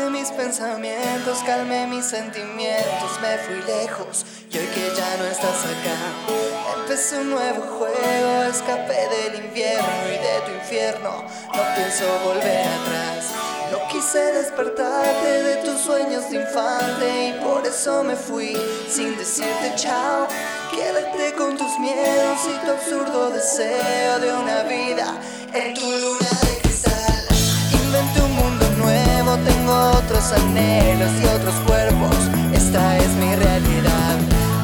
de mis pensamientos, calmé mis sentimientos, me fui lejos y hoy que ya no estás acá, empecé un nuevo juego, escapé del invierno y de tu infierno, no pienso volver atrás. No quise despertarte de tus sueños de infante y por eso me fui sin decirte chao. Quédate con tus miedos y tu absurdo deseo de una vida en tu luna anhelos y otros cuerpos. Esta es mi realidad.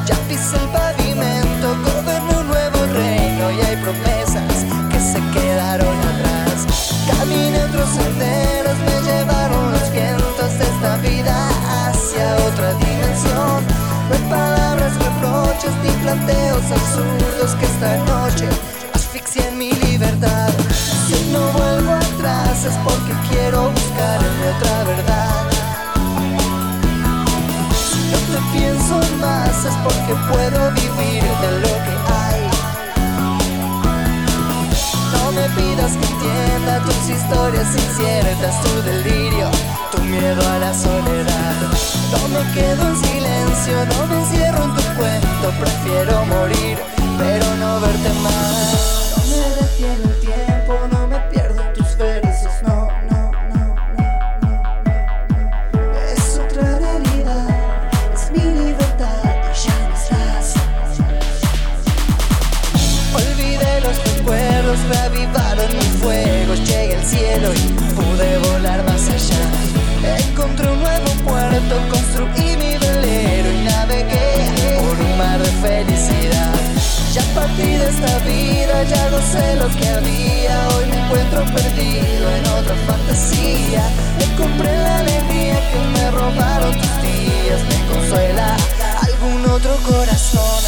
Ya pisé el pavimento, goberno un nuevo reino y hay promesas que se quedaron atrás. Caminé otros senderos, me llevaron los vientos de esta vida hacia otra dimensión. No hay palabras, reproches ni planteos absurdos que esta noche asfixian mi libertad. Si no vuelvo atrás es porque Que entienda tus historias inciertas, tu delirio, tu miedo a la soledad. No me quedo en silencio, no me encierro en tu cuento, prefiero morir, cielo y pude volar más allá. Encontré un nuevo puerto, construí mi velero y navegué por un mar de felicidad. Ya partí de esta vida, ya gocé lo que había. Hoy me encuentro perdido en otra fantasía. Me compré la alegría que me robaron tus días. Me consuela algún otro corazón.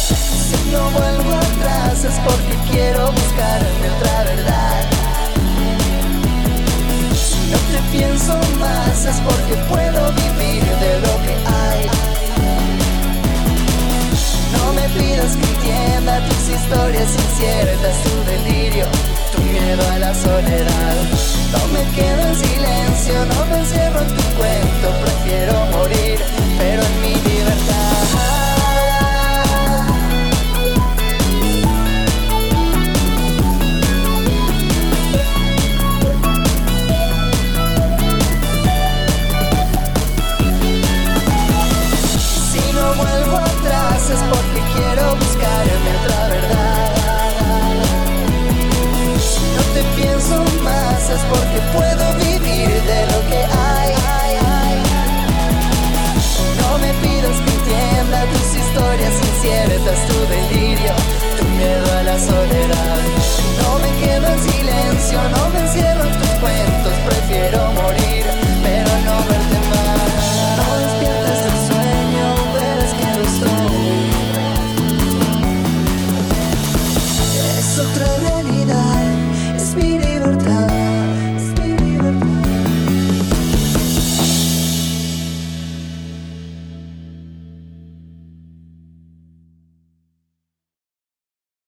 Si no vuelvo atrás es porque quiero pienso más es porque puedo vivir de lo que hay. No me pidas que entienda tus historias inciertas, tu delirio, tu miedo a la soledad. No me quedo en silencio, no me encierro en tu porque puedo vivir de lo que hay. No me pidas que entienda tus historias inciertas, tu delirio, tu miedo a la soledad.